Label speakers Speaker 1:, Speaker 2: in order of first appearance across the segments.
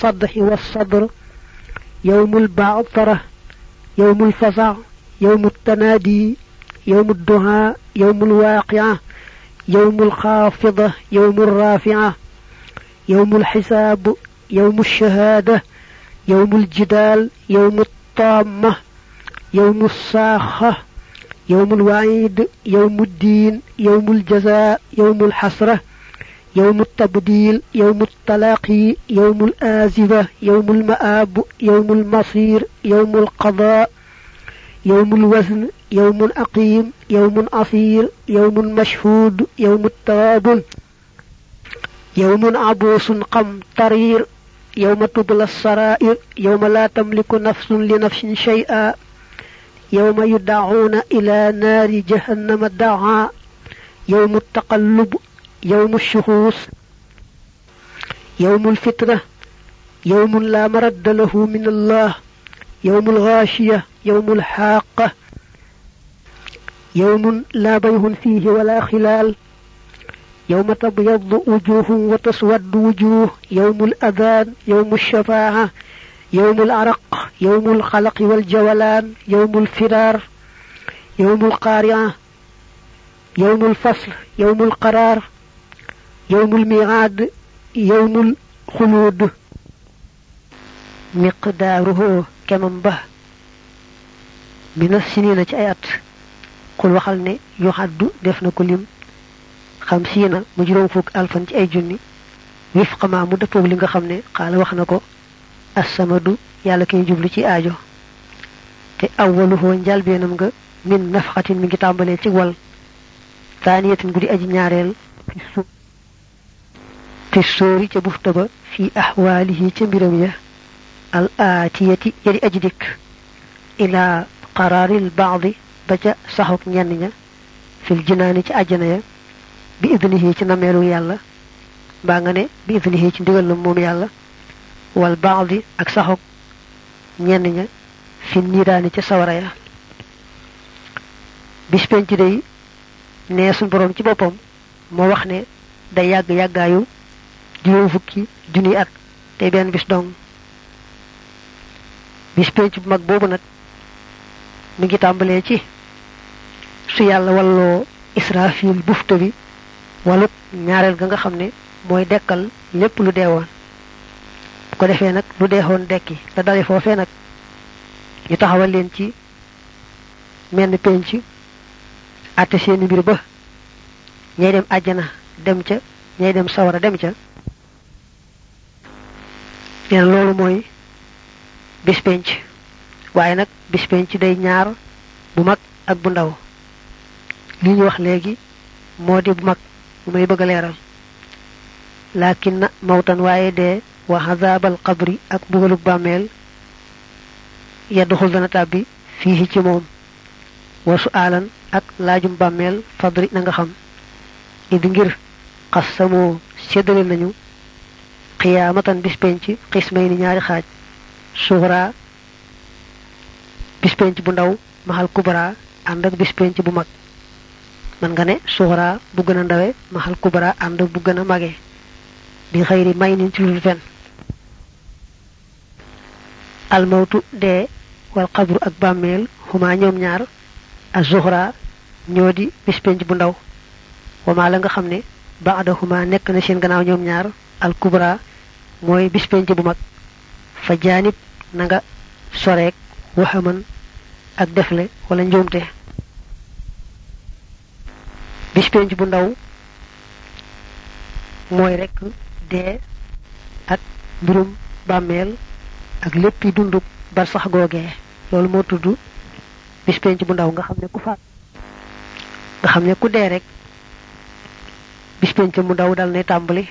Speaker 1: الصدح والصدر يوم البعثرة يوم الفزع يوم التنادي يوم الدعاء يوم الواقعة يوم الخافضة يوم الرافعة يوم الحساب يوم الشهادة يوم الجدال يوم الطامة يوم الصاخة يوم الوعيد يوم الدين يوم الجزاء يوم الحسرة. يوم التبديل يوم التلاقي يوم الآزفة يوم المآب يوم المصير يوم القضاء يوم الوزن يوم أقيم يوم أصير يوم مشهود يوم التواب يوم عبوس قمطرير يوم تبلى السرائر يوم لا تملك نفس لنفس شيئا يوم يدعون إلى نار جهنم دعا يوم التقلب يوم الشخوص يوم الفترة يوم لا مرد له من الله يوم الغاشية يوم الحاقة يوم لا بيه فيه ولا خلال يوم تبيض وجوه وتسود وجوه يوم الأذان يوم الشفاعة يوم العرق يوم الخلق والجولان يوم الفرار يوم القارعة يوم الفصل يوم القرار. يوم الميعاد يوم الخلود. مقداره كم به؟ من السنين تأيات كل وخلنا يحد دفن يوم خمسين مجرم فوق ألفا تأي جني. وفق ما مدفع لنغا خمنا قال وخناكو السمد يالك يجبلي تي آجو. تي أول هو انجال بينامغ من نفقة من كتاب بلي تي وال. ثانية نقولي أجي نياريل في السوق sóori ca bufta ba fi ahwaalihi ca mbiram ya al aatiyati yadi aji dikk ila qaraaril baadi ba ca saxuk ñenn ña fil jinaani ci àjjana ya bi idnihi ci nameelu yàlla mbaa nga ne bi idnihi ci ndigal la moom yàlla wal baadi ak saxuk ñenn ña fi niiraani ca sawara ya bis penc day nee suñ borom ci boppam moo wax ne day yàgg yàggaayu juróom fukki junni at te benn bis dong. Bis penc bu mag boobu nag mi ngi tàmbalee ci su yàlla walloo israfil bufta bi walut ñaareel ga nga xam ne mooy dekkal lépp lu deewoon. Bu ko defee nag lu deexoon dekki la dale foofee nag ñu taxawal leen ci menn penc àtte seeni mbir ba ñay dem àjjana dem ca ñay dem sawara dem ca nee loolu mooy bis penc. Waaye nag bis penc day ñaar bu mag ak bu ndaw. Li ñu wax léegi moo di bu mag bu may bëgg a leeral. Laakin na mawtan waaye dee wa xazaabal qabri ak bugalug bàmmeel yadduxul dana tàbbi fii ci moom. Wa su'aalan ak laajum bàmmeel fadri na nga xam. Idi ngir xassamoo séddale nañu xiyaamatan bis penc xismay ni ñaari xaaj. Suxra bis penc bu ndaw maxal kubra ànd ak bis penc bu mag. Man nga ne suxra bu gën a ndawe maxal kubra ànd bu gën a mage. Bi xëyri may nin ci lul fen. Almawtu dee wal xabru ak bàmmeel xuma ñoom ñaar. Ak zuxra ñoo di bis penc bu ndaw. Wama la nga xam ne baadahuma nekk na seen gannaaw ñoom ñaar. Al kubra mooy bis penc bu mag. Fa jaanib na nga soreek waxaman ak defle wala njuumte. Bis penc bu ndaw mooy rek dee ak mbirum bàmmeel ak léppi dundub bar sax googee. Loolu moo tudd bis bu ndaw nga xam ne ku faat nga xam ne ku dee rek bis mu ndaw dal ne tàmbali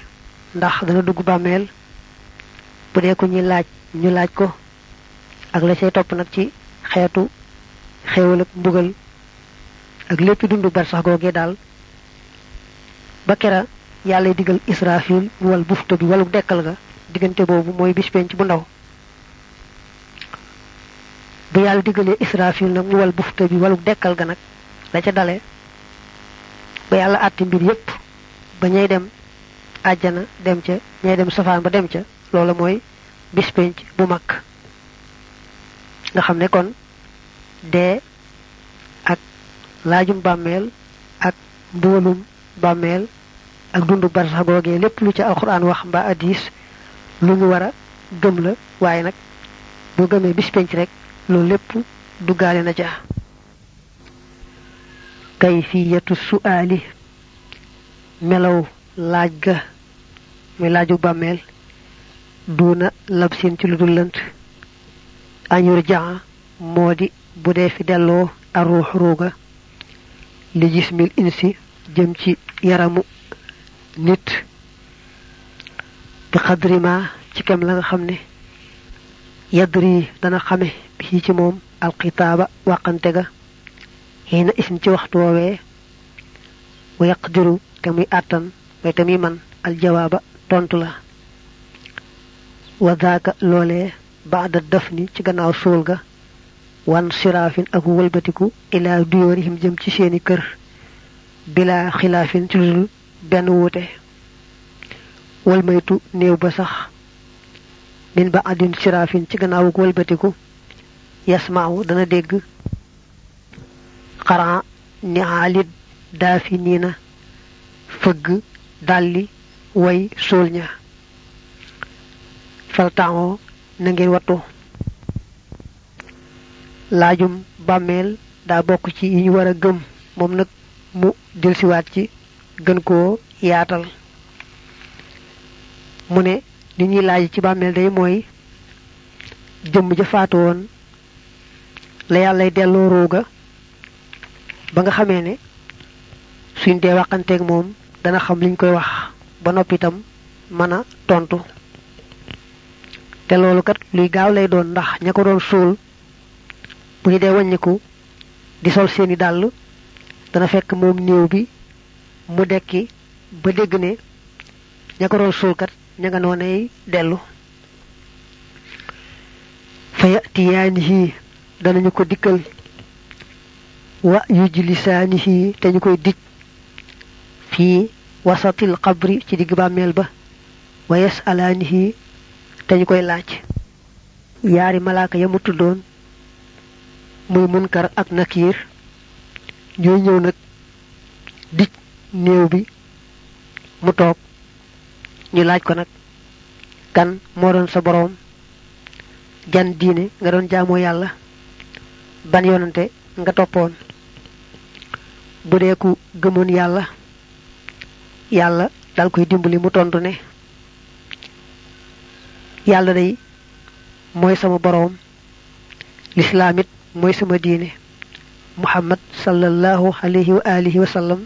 Speaker 1: ndax dana dugg bàmmeel bu dee ko ñuy laaj ñu laaj ko. Ak la cay topp nag ci xeetu xéewal ak mbugal. Ak lépp dundu bar sax googee daal. Ba kera yàlla digal israfil wal bufta bi walu dekkal ga. Diggante boobu mooy bis penc bu ndaw. Bu yàlla digalee israfil nag mu wal bufta bi walu dekkal ga nag la ca dale ba yàlla àtti mbir yépp. Ba ñay dem àjjana dem ca ñay dem safaan ba dem ca loola mooy bis penc bu mag. nga xam ne kon dee ak laajum bàmmeel ak mbugalum bàmmeel ak dundu barsax googee lépp lu ci alquran wax mbaa hadis lu ñu war a gëm la. waaye nag boo gëmee bis penc rek loolu lépp duggaale na ca. kayfiyatu su'aali melaw laaj ga muy laaju duuna labsin ci lu dul lënt añur jaa moo di bu dee fi delloo aruux ruuga li jismil insi jëm ci yaramu nit bi xadrima ci kem la nga xam ne yadri dana xame bi ci moom alxitaaba wàqante ga xiina isin ci waxtu woowee wa yaqdiru te muy àttan way te muy man aljawaaba tontu la ak wëlbatiku ilaa duyoorihim jëm ci seeni kër bila xilaafin ci ludul benn wuute wal maytu néew ba sax min ba adin siraafin ci gannaawuk wëlbatiku yasmaaw dana dégg xaran ni aalit daafi nii na fëgg dalli way suul ña faltaxoo na ngeen wattu laajum bàmmeel daa bokk ci yi ñu war a gëm moom nag mu delsiwaat ci gën koo yaatal. Mu ne li ñuy laaj ci bàmmeel day mooy jëmm ja faatu woon la yàllay delloo rooga ba nga xamee ne suñ dee waxanteeg moom dana xam liñ koy wax ba tontu te loolu kat luy gaaw lay doon ndax ña ko doon suul bu ñu dee wàññiku di sol seeni dàll dana fekk moom néew bi mu dekki ba dégg ne ña ko doon suul kat ña nga noonee dellu. Fa yatiyaanihi danañu ko dikkal. Wa yujlisaanihi te ñu koy dij fii wasatil qabri ci digg bàmmeel ba te ñu koy laaj. Yaari malaaka ya mu tuddoon muy munkar ak nakiir ñooy ñëw nag dij néew bi mu toog. Ñu laaj ko nag kan moo doon sa boroom? Jan diine nga doon jaamoo yàlla? Ban yonante nga toppoon? Bu dee ku gëmoon yàlla yàlla dal koy dimbali mu tontu ne yàlla day mooy sama boroom lislaam it mooy sama diine. Muhammad sallallahu alayhi wa alihi wa sallam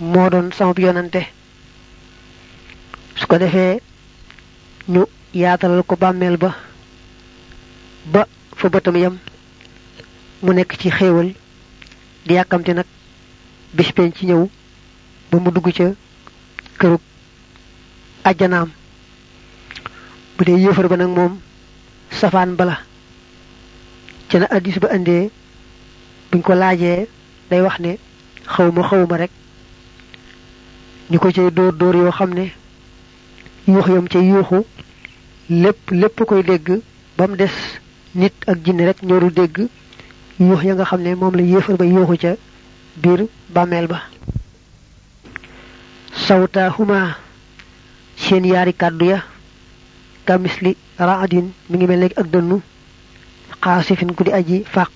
Speaker 1: moo doon sama yonante. Su ko ñu yaatalal ko bàmmeel ba ba fa bëtam yam mu nekk ci xéewal di yàkkamti nag bis ci ñëw ba mu dugg ca bu dee yéefar ba nag moom safaan bala. Ca na addis ba indee buñ ko laajee day wax ne xawma xawma rek. Ñu ko cay dóor dóor yoo xam ne yuux yam ca yuuxu koy dégg ba mu des nit ak jinne rek ñooru dégg yuux ya nga xam ne moom la yéefar ba yuuxu ca biir bàmmeel ba sawtaahuma seen yaari kàddu ya kamisli raadin mi ngi mel ak dënnu xaasifin ku aji fàq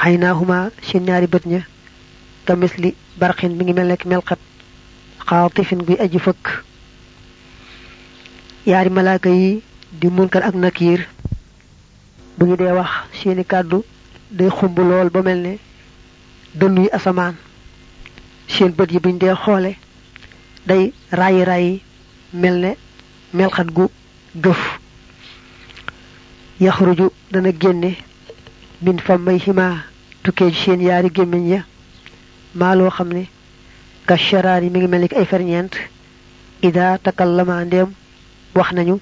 Speaker 1: xaynaahuma seen ñaari bët ña kamisli barxin mi ngi mel ne melxat xaatifin guy aji fëkk. Yaari malaaka yi di munkar ak nakiir bu ñu dee wax seeni kàddu day xumb lool ba mel ne yi asamaan. Seen bët yi buñ dee xoole day mel ne melxat gu gëf yaxruju dana génne min fa may xima tukkee ci seen yaari gémmiñ ya maa loo xam ne ka sharaar yi mi ngi mel ay ferñeent ida takallama ndéem wax nañu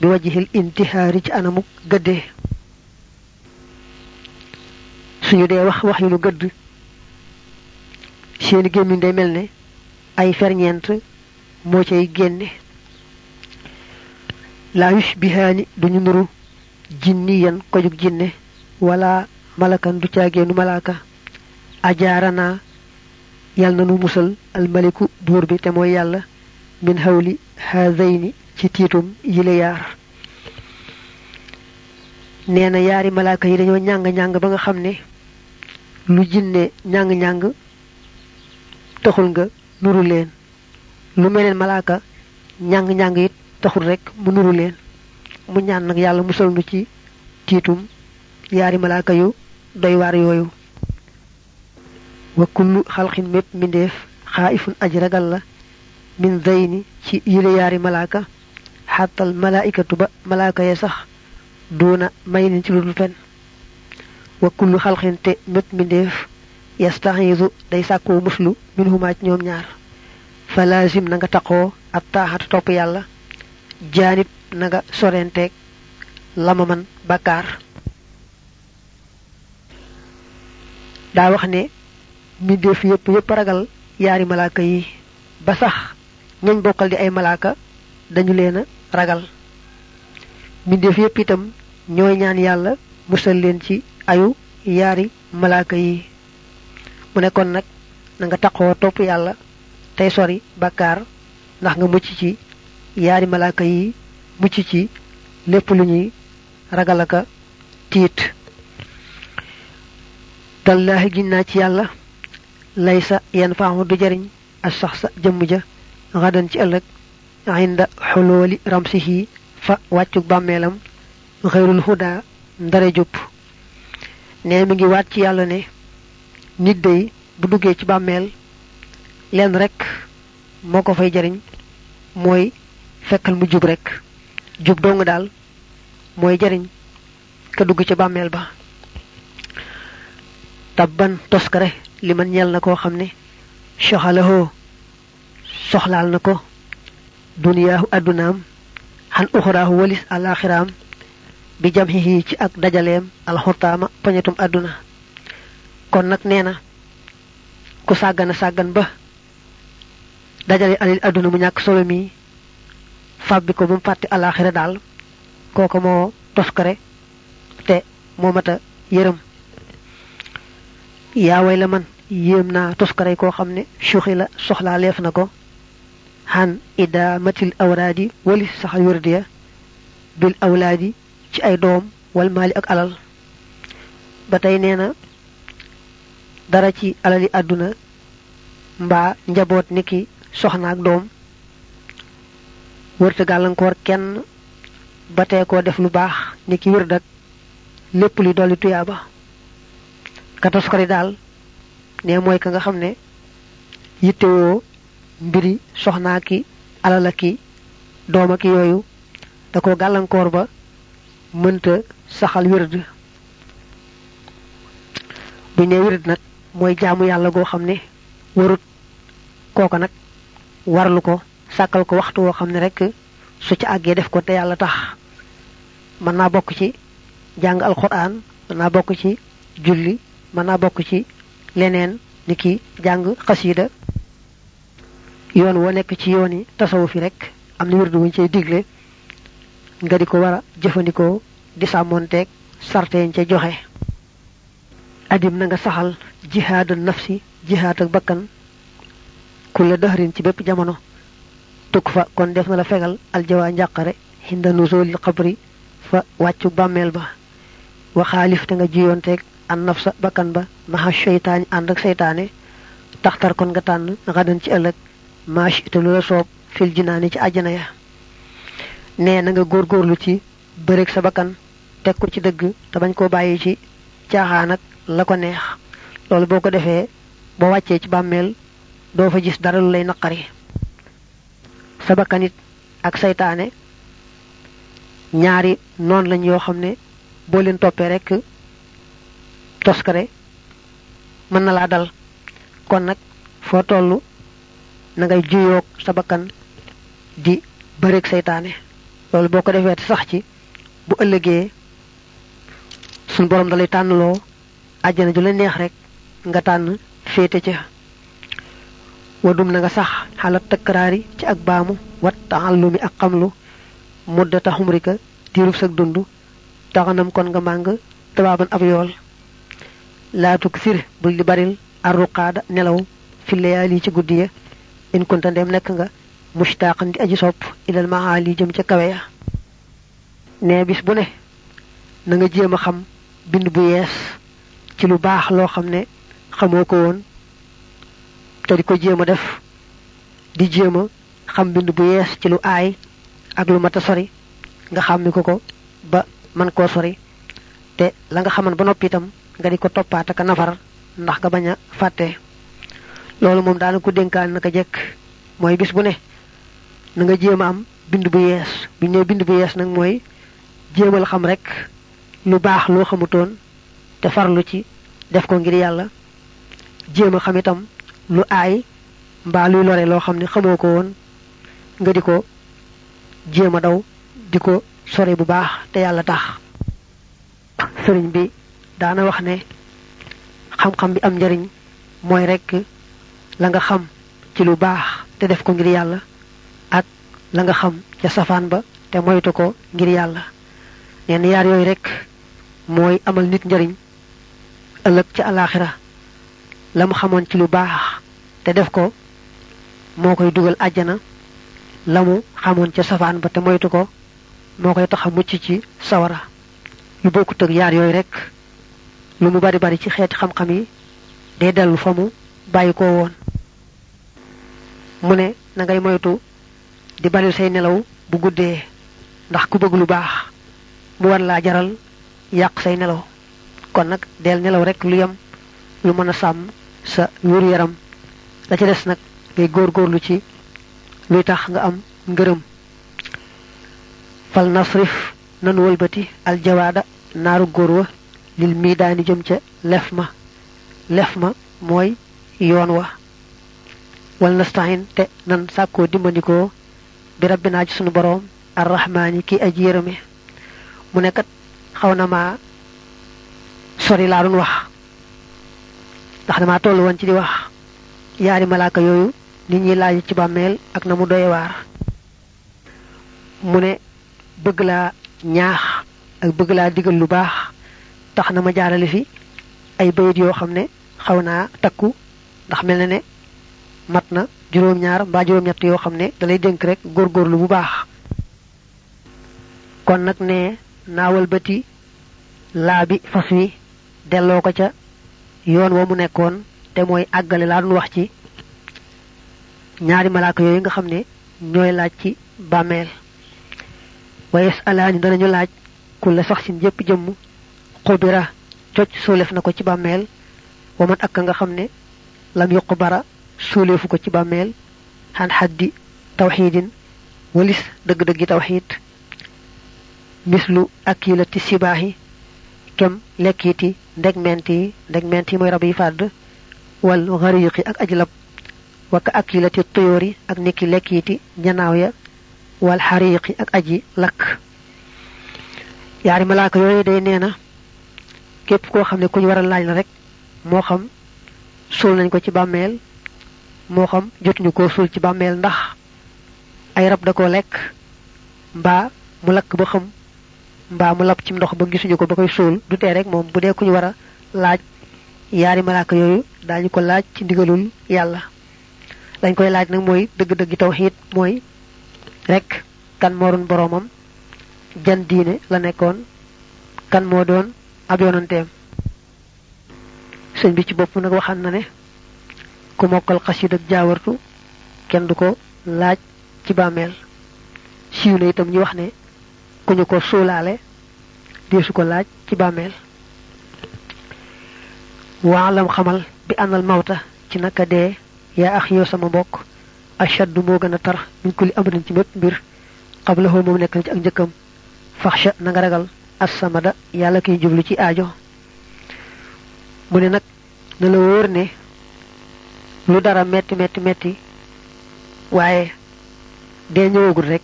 Speaker 1: bi wajihil intihaari ci anamu gëddee suñu dee wax wax yu lu gëdd seeni gémmiñ day mel ne ay ferñeent moo cay génne la yushbihani duñu nuru jinniyan ko jug jinne wala malakan du ciageenu malaka ajarana yal nu musal al maliku buur bi te mooy yàlla min hawli haadayni ci tiitum yile yaar nee na yaari malaaka yi dañoo ñàng ñàng ba nga xam ne lu jinne ñàng ñàng taxul nga nuru leen lu meneen malaaka ñàng ñàng it taxul rek mu nuru leen. Mu ñaan nag yàlla musal nu ci tiitum yaari malaaka yu doy waar yooyu. Wa kullu xalqin mépp mindeef xaaifun ragal la min zayni ci yile yaari malaaka. Xàttal malaikatu ba malaaka ya sax duna may leen ci ludul fen. Wa kullu te mépp mindeef yastaxiisu day sàkkoo muslu min huma ci ñoom ñaar. Fa lazim na nga taqoo ab taaxatu topp yàlla jaanib na nga sorenteeg lama man bakkaar daa wax ne mbindeef yépp yépp ragal yaari malaaka yi. Ba sax ñañ bokkal di ay malaaka dañu leen a ragal. Mbindeef yépp itam ñooy ñaan yàlla musal leen ci ayu yaari malaaka yi. Mu ne kon nag na nga taxoo topp yàlla tey sori bakkaar ndax nga mucc ci yaari malaaka yi mucc ci lépp lu ñuy ragal aka tiit. Tallahi ginnaa ci yàlla laysa yan faamu du jariñ as sax sa jëmm ja xadan ci ëllëg inda xulooli ramsihi fa wàccuk bàmmeelam xeyrul huda ndare jupp. Ne mi ngi waat ci yàlla ne nit day bu duggee ci bàmmeel rek moo ko fay jariñ mooy fekkal mu jub rek. Jub dong daal mooy jariñ. Ka dugg ci bàmmeel ba. Tabban toskare li man ñel na koo xam ne soxalahoo soxlaal na ko. Duniyaahu addunaam xan uxuraahu walis alaxiraam bi jam xihi ci ak dajaleem alxurtaama poñetum àdduna kon nag nee na ku sàggana sàggan ba dajale alil àdduna mu ñàkk solo mi fàbbi ko ba mu fàtte alaxira daal kooko moo toskare te moo mata yërëm yaa way la man yéem naa toskare koo xam ne suuxi la soxlaa leef na ko xan idaamatil awraadi wali wérdiya bil awlaadi ci ay doom wal maali ak alal ba tey nee na dara ci alali àdduna mbaa njaboot niki soxna ak doom wërte gàllankoor kenn ba tee koo def lu baax niki wér dak lépp li dolli tuyaaba. Ka toskari daal ne mooy ka nga xam ne yittewoo mbiri soxnaa ki alala ki dooma ki yooyu da ko gàllankoor ba mënta saxal wérd. Bu ne wérd nag mooy jaamu yàlla goo xam ne warut warlu ko sàkkal ko waxtu woo xam ne rek su ci àggee def ko te yàlla tax. Mën naa bokk ci jàng alquran mën naa bokk ci julli mën naa bokk ci leneen ni ki jàng xasida yoon woo nekk ci yoon yi tasawuf rek am na wirdu wuñ cay digle. Nga di ko war a di sarteen ca joxe. Adim na nga saxal jihaada nafsi jihaad ak bakkan kulla dahrin ci bépp jamono tukk fa kon def na la fegal aljawaa njàqare hinda nuzulil xabri fa wàccu bàmmeel ba waxaalif te nga jiyoonteeg an nafsa bakkan ba maxa seytaani ànd ak seytaane taxtar kon nga tànn xadan ci ëllëg maash te lu la soob fil jinaani ci àjjana ya nee na nga góorgóorlu ci bëreeg sa bakkan teg ko ci dëgg te bañ koo bàyyi ci caaxaan ak la ko neex loolu boo ko defee boo ci bàmmeel doo fa gis dara lu lay naqari sa bakkanit ak saytaane ñaari noon lañ yoo xam ne leen toppee rek toskare mën na laa dal. Kon nag foo toll na ngay juyoog sa bakkan di bëreeg saytaane loolu boo ko defee sax ci bu ëllëgee suñ borom dalay tànnloo àjjana ju la neex rek nga tànn féete ca wadum na nga sax xalaat takkaraari ci ak baamu wat taallumi ak xamlu muddata xumrika diirub sag dund taxanam kon nga màng tabaaban ab yool laatuk sir bul di baril arruqaada nelaw fi layaali ci guddi ya in kunta ndem nekk nga mushtaqan di aji sopp ilal maali jëm ca kawe ne bis bu ne nga jéem xam bind bu yees ci lu baax loo xam ne xamoo te di ko jéem a def di jéem a xam bind bu yees ci lu aay ak lu mata sori nga xàmmi ko ko ba man koo sori. Te la nga xaman ba noppi itam nga di ko toppaat ak nafar ndax nga bañ a loolu moom daana ko dénkaan naka jekk. Mooy bis bu ne nga jéem a am bind bu yees. Bu ñëw bind bu yees nag mooy jéemal xam rek lu loo xamutoon te farlu ci def ko ngir yàlla. Jéem a xam itam lu aay mbaa luy lore loo xam ne xamoo ko woon nga di ko daw di ko bu baax te yàlla tax. Sëriñ bi daana wax ne xam-xam bi am njariñ mooy rek la nga xam ci lu baax te def ko ngir yàlla ak la nga xam ca safaan ba te moytu ko ngir yàlla. Neen yaar yooyu rek mooy amal nit njariñ ëllëg ca alaxira la mu xamoon ci lu baax. Te def ko moo koy dugal àjjana. La mu xamoon ca safaan ba te moytu ko moo tax a mucc ci sawara. Yu bokkut ak yaar yooyu rek. Lu mu bari bari ci xeeti xam-xam yi day dellu fa mu bàyyi ko woon. Mu ne na ngay moytu di baril say nelaw bu guddee ndax ku bëgg lu baax mu war laa jaral yàq say nelaw. Kon nag del nelaw rek lu yem lu mën a sa wéru yaram. La ca des nag ngay góorgóorlu ci luy tax nga am ngërëm. Fal nasrif nanu wëlbati aljawaada naaru góor wa lil miidaani jëm ca lef ma. Lef ma mooy yoon wa. Wal nastahin te nan sàkkoo dimbandikoo bi rabbinaa ci sunu boroom arrahmaani ki aji yërëme. Mu nekkat xaw na ma sori laa doon wax. Ndax damaa toll woon ci di wax yaari malaaka yooyu nit ñi laaj ci bàmmeel ak na mu doye waar mu ne bëgg laa ñaax ak bëgg laa digal lu baax tax na ma jaarale fi ay bayit yoo xam ne xaw naa takku ndax mel na ne mat na juróom-ñaar mbaa juróom-ñett yoo xam ne dalay dénk rek góorgóorlu bu baax. Kon nag ne naawal bëti laa bi fas wi delloo ko ca yoon wa mu nekkoon te mooy àggale laa doon wax ci ñaari malaaka yooyu nga xam ne ñooy laaj ci bàmmeel wayes alaani danañu laaj ku la sax sin jëpp jëmm xubira cocc suulef na ko ci bàmmeel wa man ak nga xam ne lam yuq bara suuleefu ko ci bàmmeel xan xaddi tawxiidin walis dëgg-dëggi tawxiid mislu akilati sibaahi kem lekkiti ndegment yi ndegment yi mooy rab yi fàdd wal xariqi ak ajlab waka akilati tuyóori ak niki lekkiti ñanaaw ya. Wal xariqi ak aji lakk. Yaari malaaka yooyu day nee na képp koo xam ne ku ñu war laaj la rek moo xam suul nañ ko ci bàmmeel moo xam jotuñu koo suul ci bàmmeel ndax ay rab da koo lekk mbaa mu lakk ba xam mbaa mu lab ci ndox ba gisuñu ko ba koy suul du tee rek moom bu dee ku ñu war a laaj yaari malaaka yooyu daañu ko laaj ci ndigalul yàlla. Lañ koy laaj nag mooy dëgg-dëgg tawxiid mooy rek kan moo doon boroomam jan diine la nekkoon kan moo doon ab yonanteem. Sëñ bi ci bopp nag waxan na ne ku mokkal xasid ak jaawartu kenn du ko laaj ci bàmmeel. Siiw itam ñu wax ne ku ñu ko suulaale deesu ko laaj ci bàmmeel. Waalam xamal bi àndal mawta ci naka dee yaa ax yow sama mbokk ashaddu moo gën tar min kulli amrin ci mépp mbir. Xablahu moom nekk ci ak njëkkam. Faxsha na nga ragal. Assamada yàlla kiy jublu ci aajo. Mu ne nag na la wóor ne lu dara metti metti metti waaye dee ñëwagul rek.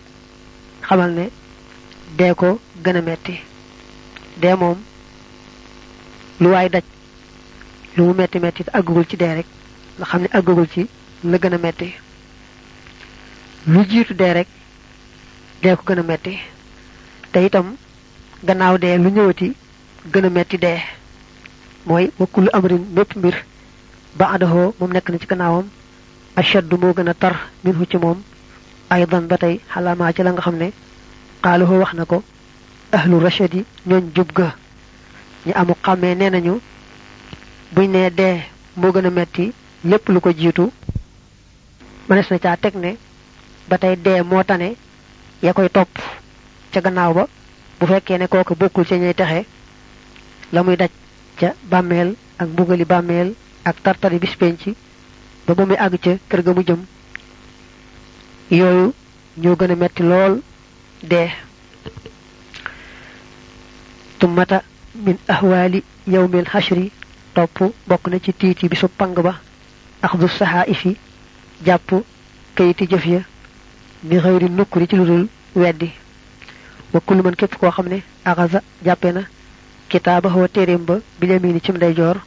Speaker 1: Xamal ne dee ko gën a metti. Dee moom lu waay daj lu mu metti metti te àggagul ci dee rek nga xam ne àggagul ci la gën a metti. Lu jiitu dee rek dee ko gën a metti. Te itam gannaaw dee lu ñëwati gën a metti dee. Mooy wa kullu amrin mépp mbir ba adahoo moom nekk na ci gannaawam ashaddu moo gën a tar minhu ci moom. Aydan ba tey xalaamaa ci la nga xam ne koy topp ca gannaaw ba bu fekkee ne kooku bokkul ca ñuy texe la muy daj ca bàmmeel ak mbugali bàmmeel ak tartari bis penc ba ba muy àgg ca kër ga mu jëm yooyu ñoo gën a metti lool dee. Tummata min ahwaali yawmil xashri topp bokk na ci tiiti bisu pang ba. Axdu saxaa'ifi jàpp kayiti jëf ya mi xëyri nukkuri ci lu dul weddi. Wa kullu man képp koo xam ne axasa jàppe na kitaaba xoo téeréem ba bi yamini cim ndeyjoor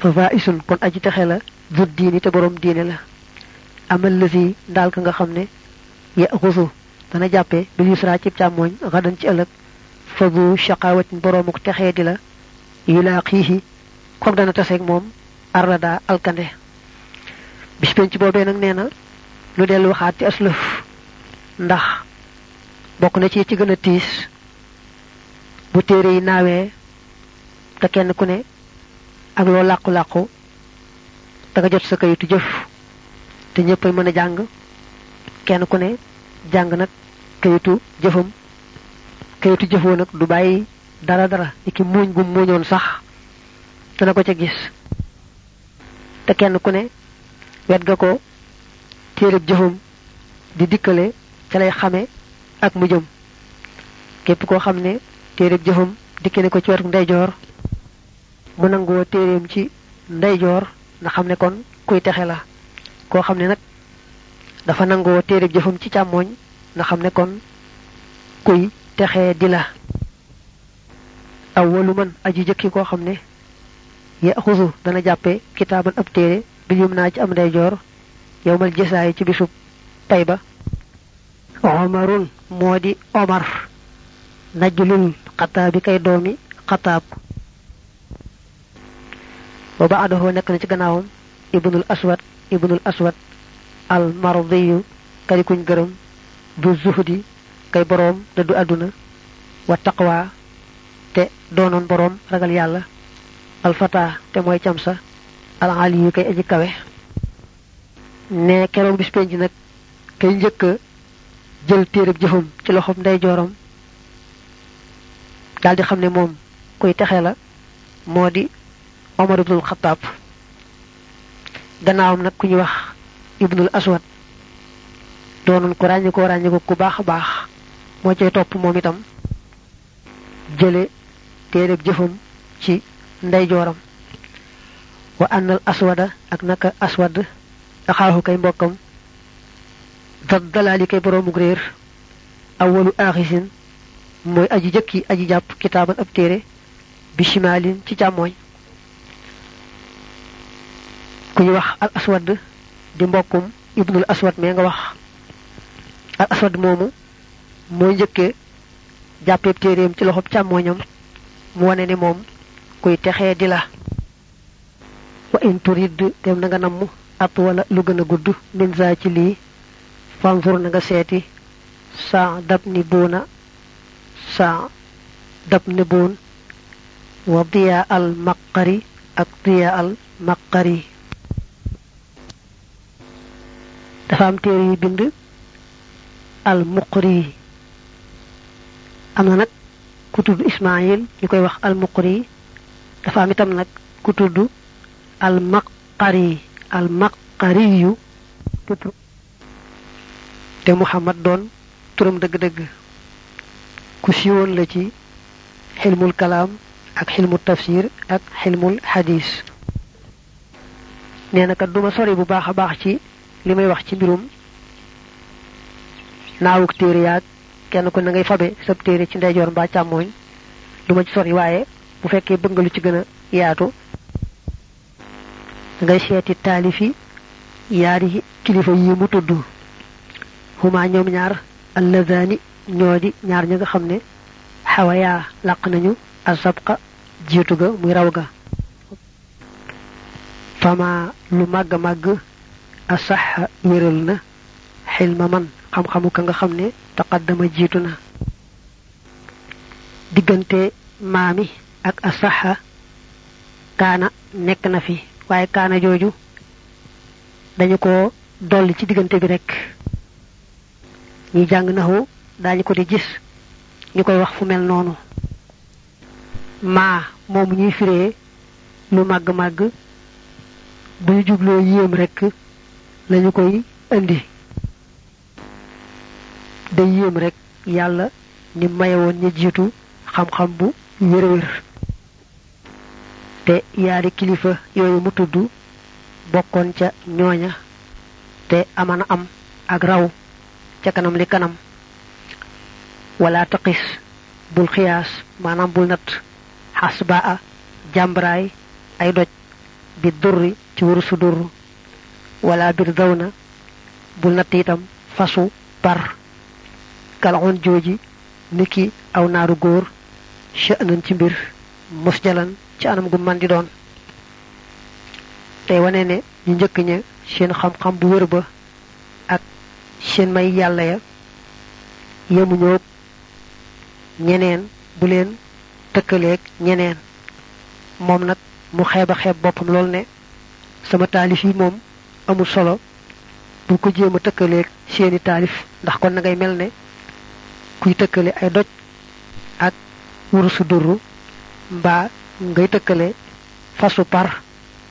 Speaker 1: fa va isun kon aji texe la du diini te boroom diine la. Amal lësi ndaal ka nga xam ne ya xusu dana jàppe bil yusra cib càmmooñ xadan ci ëllëg fa bu shaqaawatin boroomuk texee di la yulaa xiixi kook dana taseeg moom arrada alkande. Bis penc boobee nag nee na lu dellu waxaat ci aslëf ndax bokk na ci ci gën a tiis bu téere yi naawee te kenn ku ne ak loo làqu-làqu da nga jot sa kayitu jëf te ñëppay mën a kenn ku ne jàng nag kayitu jëfam. Kayitu jëfoo nag du bàyyi dara dara. Iki muuñ gum muuñoon sax dana ko ca gis. Te kenn ku ne wet ga ko jëfam di ca lay xame ak mu jëm. Képp xam ne téereb jëfam ne ko ci wetu ndeyjoor mu nangoo téereem ci ndeyjoor na xam ne kon kuy texe la. Koo ne dafa nangoo téereb jëfam ci càmmooñ na xam ne kon kuy texee di la. Awwalu man aji jëkki koo xam ne dana jàppe kitaaban ab téere bi yum naa ci am ndeyjoor yowmal jësaayi ci bisub pay ba. Omarun moo di omar. Najlul xataabi kay doomi xataab. Ba ba adahoo nekk na ci gannaawam ibnul aswad ibnul aswad al mardiyu kay kuñ gërëm du zuhdi kay boroom dëddu àdduna wa taqwa te doonoon boroom ragal yàlla alfata te mooy camsa al aliyu kay aji kawe. Ne keroog bis penc nag kay njëkk jël téereb jëfam ci loxoom ndeyjooram daal di xam ne kuy texe la moo di Omar ibnul Xataab gannaawam nag ku ñuy wax ibnul aswad. Doonoon ko ràññi ko ràññi ko ku baax a baax. Moo cay topp moom itam. Jële téereb jëfam ci ndeyjooram. Wa annal aswada ak naka aswad axaaxu kay mbokkam. Dat dalaali kay boroomug réer. Awalu aaxisin. Mooy aji jëkki aji jàpp kitaaban ab téere bi shimaalin ci càmmooñ. Ku ñu wax al aswad di mbokkum ibnul aswad mee nga wax. Al aswad moomu mooy njëkkee jàppeeb téeréem ci loxob càmmooñam mu wane ne moom kuy texee di la. Wa in turid dem na nga namm at wala lu gën a gudd min za ci lii fanzur na nga seeti saa dab ni buuna saa dab ni wa diya al maqari ak diya al maqari dafa am téere yu bind al muqri am na nag ku tudd ismail ñu koy wax al muqri dafa am itam nag ku tudd al maqari al maqariyu te muhammad doon turam dëgg-dëgg ku siiwoon la ci xilmul kalaam ak xilmul tafsir ak xilmul xadis nee na kat duma sori bu baax a baax ci li may wax ci mbirum naawuk téere yaag kenn ku na ngay fabe sab téere ci ndeyjoor mbaa càmmooñ duma ci sori waaye bu fekkee bëgg nga lu ci gën a yaatu ngay seeti taalifi yaari kilifa yi mu tudd. Huma ñoom ñaar alladaani ñoo di ñaar ñi nga nañu asabqa jiitu ga muy raw ga. Fama lu màgg màgg asaxa wéral na xilma man xam-xamu ka nga xam taqaddama na. Diggante ak asaxa kaana nekk na fi waaye kaana jooju dañu ko dolli ci diggante bi rek. Ñi jàng naxu daañu ko di gis ñu wax fu mel noonu. Maa moom ñuy firee lu bu rek lañu koy indi. Day yéem rek yàlla ni mayewoon ña jiitu xam-xam bu wér-wér. Te yaari kilifa yooyu mu tudd bokkoon ca ñooña te amana am ak raw ca kanam li kanam. Wala taqis bul xiyaas maanaam bul nat xasbaa ay doj bi durri ci durru wala bir dawna bul natt itam fasu par. Kalaxoon jooji niki aw naaru góor sha'nan ci mbir musjalan ci anam gu man di doon. Tey wane ne ñu njëkk ña seen xam-xam bu wér ba ak seen may yàlla ya yemuñoo ñeneen bu leen tëkkaleeg ñeneen. Moom nag mu xeeba xeeb boppam lool ne sama taalif yi amul solo bu ko jéem a tëkkaleeg seeni taalif ndax kon ngay ne kuy tëkkale ay doj ak wurusu durru mbaa ngay tëkkale fasu par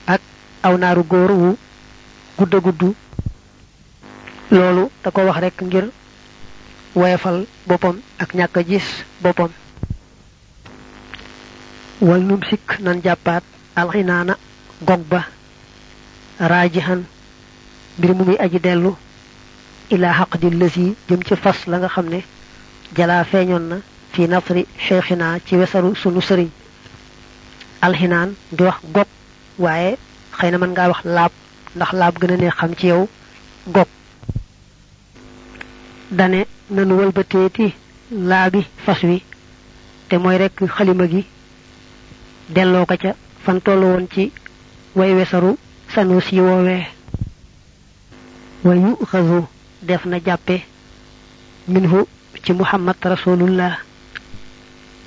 Speaker 1: ak aw naaru góor gudda gudd. Loolu da ko wax rek ngir woyefal boppam ak ñàkk a gis boppam. Wal num sikk nan jàppaat alxinaana gog ba raajihan mbir mu muy aji dellu ilaa xaqdi lësi jëm ci fas la nga xam ne jalaa feeñoon na fi nasri cheikhina ci wesaru sunu sëriñ. alxinaan di wax gog waaye xëy na mën ngaa wax laab ndax laab gën a ne xam ci yow gog. dane nanu walbateeti laabi fas wi te mooy rekk xalima gi delloo ko ca fan tollu woon ci way wesaru sanu si woowee ويؤخذ دفن جابه منه محمد رسول الله.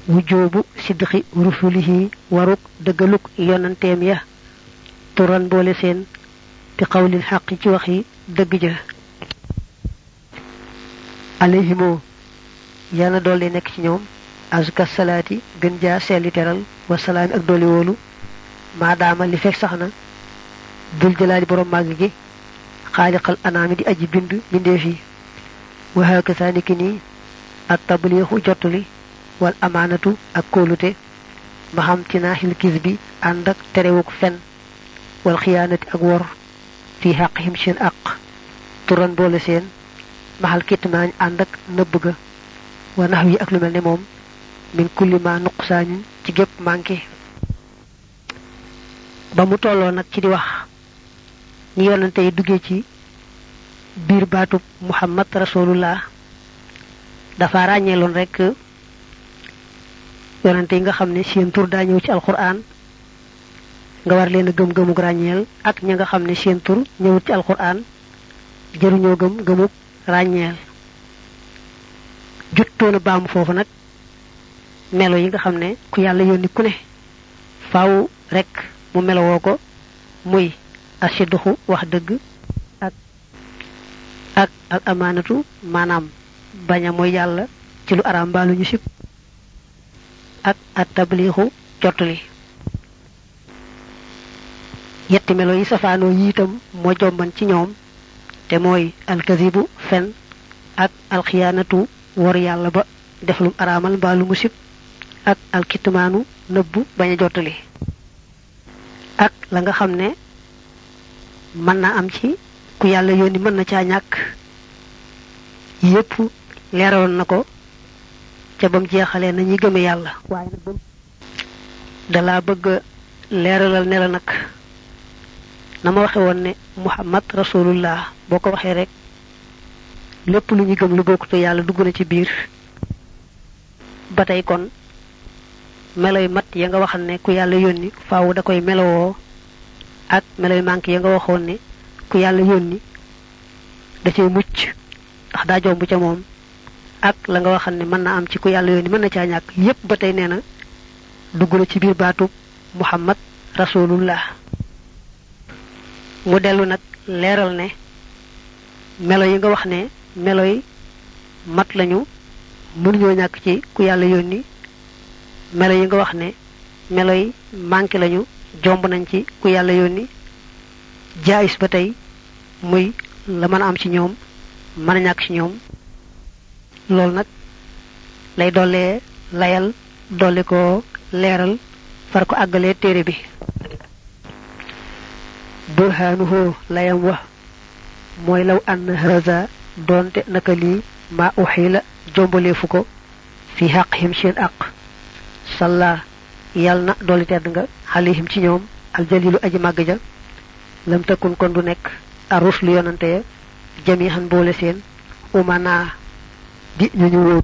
Speaker 1: وجوب صدق رسله ورق دقلق يننتيم يه سين بولسين تقول الحق جوخي دقجة. عليهم يانا دولي نكس نيوم. أزكى الصلاة جنجا سيالي ترال وسلام أدولي وولو ما دام اللي فيك سخنا. دل جلال برماغيكي خالق الانام دي أجي بند بند في وهكذا نكني التبليغ جتلي والأمانة اكولته ما هم تناه الكذبي عندك تريوك فن. والخيانة أغور في حقهم شن اق تران بولسين ما هل كتمان عندك نبغا ونحوي أكل من موم من كل ما نقصان تجيب مانكي. بامو تولو نك تي ñi yonante yi duggee ci baatub muhammad rasulullah dafa ràññeeloon rek yonante yi nga xam ne seen tur daa ñëw ci alquran nga war leen a gëm-gëmug ràññeel ak ña nga xam ne seen tur ñëwut ci alquran jëruñoo gëm gëmug ràññeel. Juttoona baamu foofu nag melo yi nga xam ne ku yàlla yónni ku ne faaw rek mu melowoo ko muy asidduxu wax dëgg ak ak al amaanatu maanaam bañ a mooy yàlla ci lu araam mbaa lu ñu sib ak at tabliixu jottali. Yetti melo yi safaanoo yi itam moo jomban ci ñoom te mooy alkazibu fen ak alxiyaanatu wor yàlla ba def lu araamal mbaa lu mu sib ak alkitmaanu nëbbu bañ a jottali. Ak la nga xam ne mën naa am ci ku yàlla yónni mën na caa ñàkk. Yépp leeraloon na ko ca bam jeexalee na ñuy gëme yàlla. Waaye nag bam dalaa bëgg leeralal ne la nag na ma waxe woon ne muhammad rasulullah boo ko waxee rek lépp lu ñu gëm lu bokkute yàlla dugg na ci biir. Ba tey kon meloy mat ya nga waxal ne ku yàlla yónni da koy ak meloy manque ya nga waxoon ne ku yàlla yónni da cay mucc ndax daa jomb ca moom. Ak la nga waxal mën na am ci ku yàlla yónni mën na caa ñàkk. Yépp ba tey nee na dugg na ci biir baatub muhammad rasulullah. Mu dellu nag leeral ne melo yi nga wax ne melo yi mat lañu mënuñoo ñàkk ci ku yàlla yónni. Melo yi nga wax ne melo yi manqué lañu jomb nañ ci ku yàlla yónni. Jaayis ba tey muy la mën am ci ñoom mën a ci ñoom. Loolu nag lay dollee layal dolli ko leeral far ko àggalee téere bi. Burhaanuhu layam wa mooy law ann haza doonte naka lii ma uxila jombaleefu ko fi seen aq salla yàlla na dolli tedd nga xalihim ci ñoom aljalilu aji màgg ja lam takun kon du nekk aruslu yonante ya jamihan boole seen umana di ñu ñu